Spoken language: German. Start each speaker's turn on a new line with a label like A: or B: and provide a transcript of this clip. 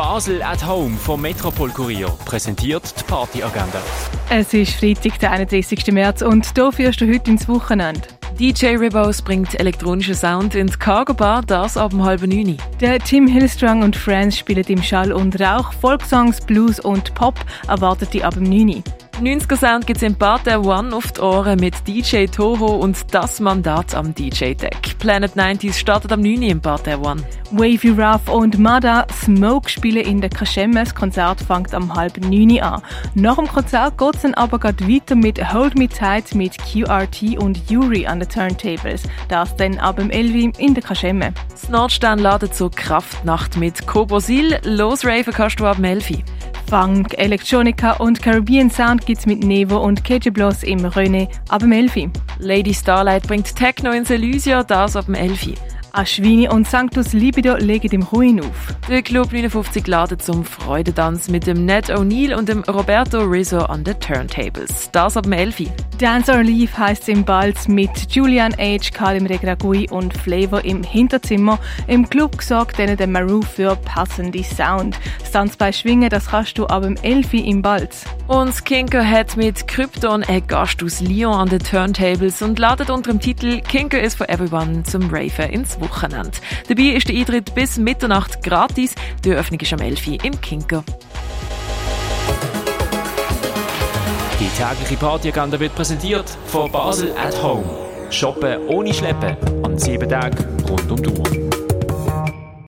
A: Basel at Home vom Metropol Kurier präsentiert die Partyagenda.
B: Es ist Freitag, der 31. März und hier führst du heute ins Wochenende.
C: DJ Ribos bringt elektronischen Sound in die Cargo Bar, das ab um halb neun.
B: Der Tim Hillstrong und Friends spielen im Schall und Rauch, Folksongs, Blues und Pop erwartet die ab um 9
C: 90er Sound gibt es im Bad One auf die Ohren mit DJ Toho und das Mandat am DJ-Deck. Planet 90s startet am 9. im Bad One.
B: Wavy Rough und Mada Smoke spielen in der Kaschemme. Das Konzert fängt am halb 9 an. Nach dem Konzert geht es dann aber gerade weiter mit Hold Me Tight mit QRT und Yuri an den Turntables. Das dann ab dem 11 in der Kaschemme.
C: Das Nordstern ladet zur Kraftnacht mit Kobosil. Los Raven kannst du ab dem 11
B: Funk, Electronica und Caribbean Sound gibt's mit Nevo und KJ Bloss im René ab dem 11.
C: Lady Starlight bringt Techno ins Elysia, das ab dem 11.
B: Aschwini und Sanctus Libido legen im Ruin auf.
C: Der Club 59 ladet zum Freudedanz mit dem Ned O'Neill und dem Roberto Rizzo an den Turntables. Das ab dem 11.
B: Dance or Leave heisst im Balz mit Julian H., Kalim Regragui und Flavor im Hinterzimmer. Im Club sorgt denen der Maru für passende Sound. Das bei Schwingen, das kannst du ab dem 11. im Balz.
C: Und Kinker hat mit Krypton einen Gast aus Lyon an den Turntables und ladet unter dem Titel Kinker is for Everyone zum Raven ins Wochenende. Dabei ist der Eintritt bis Mitternacht gratis. Die Eröffnung ist am 11. Uhr im Kinker.
A: Die tägliche Partyagenda wird präsentiert von Basel at Home. Shoppen ohne Schleppen an sieben Tagen rund um die Uhr.